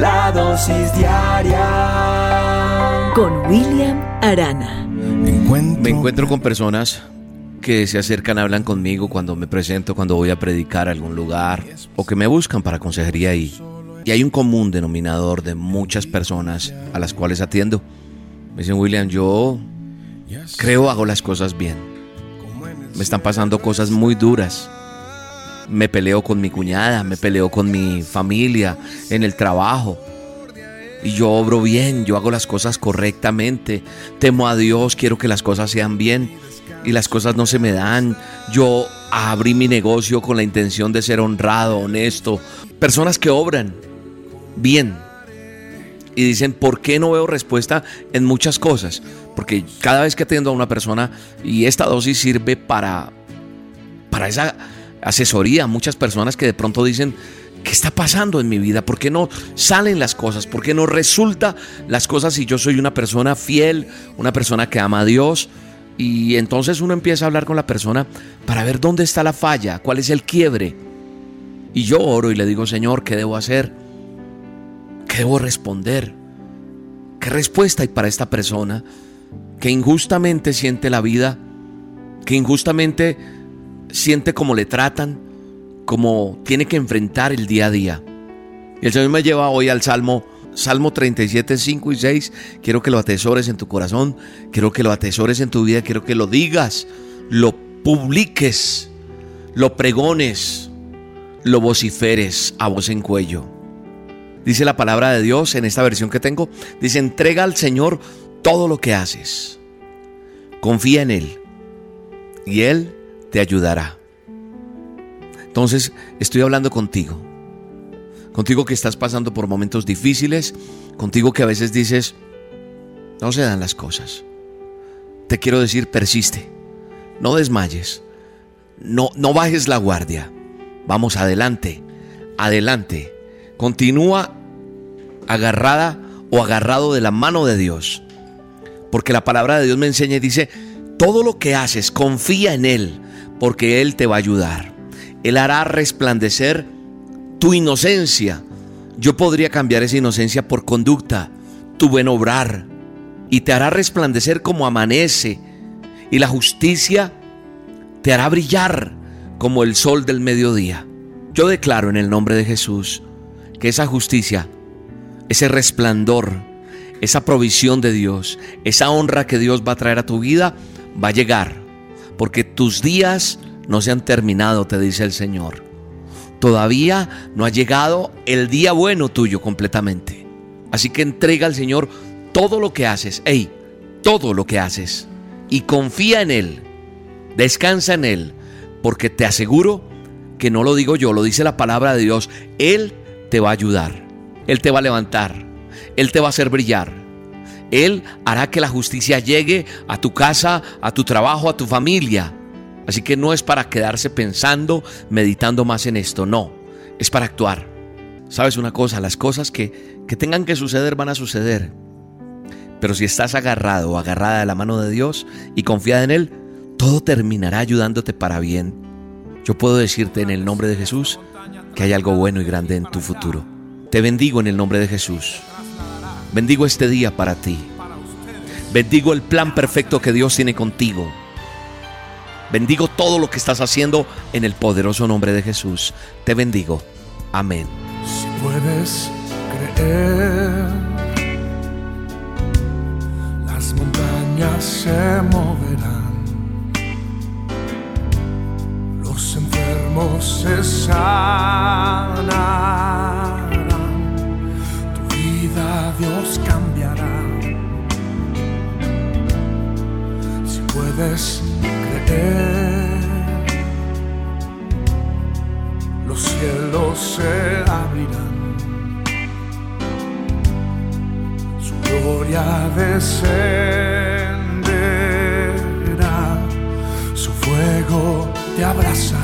La dosis diaria con William Arana. Me encuentro con personas que se acercan, hablan conmigo cuando me presento, cuando voy a predicar a algún lugar o que me buscan para consejería y, y hay un común denominador de muchas personas a las cuales atiendo. Me dicen, William, yo creo hago las cosas bien. Me están pasando cosas muy duras. Me peleo con mi cuñada, me peleo con mi familia, en el trabajo. Y yo obro bien, yo hago las cosas correctamente. Temo a Dios, quiero que las cosas sean bien y las cosas no se me dan. Yo abrí mi negocio con la intención de ser honrado, honesto. Personas que obran bien. Y dicen, ¿por qué no veo respuesta en muchas cosas? Porque cada vez que atiendo a una persona y esta dosis sirve para, para esa asesoría, muchas personas que de pronto dicen, ¿qué está pasando en mi vida? ¿Por qué no salen las cosas? ¿Por qué no resulta las cosas si yo soy una persona fiel, una persona que ama a Dios? Y entonces uno empieza a hablar con la persona para ver dónde está la falla, cuál es el quiebre. Y yo oro y le digo, Señor, ¿qué debo hacer? ¿Qué debo responder? ¿Qué respuesta hay para esta persona que injustamente siente la vida? Que injustamente siente cómo le tratan, cómo tiene que enfrentar el día a día. Y el Señor me lleva hoy al Salmo Salmo 37, 5 y 6. Quiero que lo atesores en tu corazón. Quiero que lo atesores en tu vida. Quiero que lo digas. Lo publiques. Lo pregones. Lo vociferes a voz en cuello. Dice la palabra de Dios en esta versión que tengo. Dice, entrega al Señor todo lo que haces. Confía en Él. Y Él te ayudará. Entonces, estoy hablando contigo. Contigo que estás pasando por momentos difíciles, contigo que a veces dices, no se dan las cosas. Te quiero decir, persiste, no desmayes, no, no bajes la guardia, vamos adelante, adelante, continúa agarrada o agarrado de la mano de Dios, porque la palabra de Dios me enseña y dice, todo lo que haces, confía en Él, porque Él te va a ayudar. Él hará resplandecer tu inocencia. Yo podría cambiar esa inocencia por conducta, tu buen obrar, y te hará resplandecer como amanece, y la justicia te hará brillar como el sol del mediodía. Yo declaro en el nombre de Jesús que esa justicia, ese resplandor, esa provisión de Dios, esa honra que Dios va a traer a tu vida, va a llegar, porque tus días no se han terminado, te dice el Señor. Todavía no ha llegado el día bueno tuyo completamente. Así que entrega al Señor todo lo que haces, hey, todo lo que haces. Y confía en Él, descansa en Él, porque te aseguro que no lo digo yo, lo dice la palabra de Dios. Él te va a ayudar, Él te va a levantar, Él te va a hacer brillar. Él hará que la justicia llegue a tu casa, a tu trabajo, a tu familia. Así que no es para quedarse pensando, meditando más en esto, no, es para actuar. ¿Sabes una cosa? Las cosas que, que tengan que suceder van a suceder. Pero si estás agarrado o agarrada de la mano de Dios y confiada en Él, todo terminará ayudándote para bien. Yo puedo decirte en el nombre de Jesús que hay algo bueno y grande en tu futuro. Te bendigo en el nombre de Jesús. Bendigo este día para ti. Bendigo el plan perfecto que Dios tiene contigo. Bendigo todo lo que estás haciendo en el poderoso nombre de Jesús. Te bendigo. Amén. Si puedes creer, las montañas se moverán, los enfermos se sanarán, Dios cambiará. Si puedes creer, los cielos se abrirán. Su gloria descenderá, su fuego te abrazará.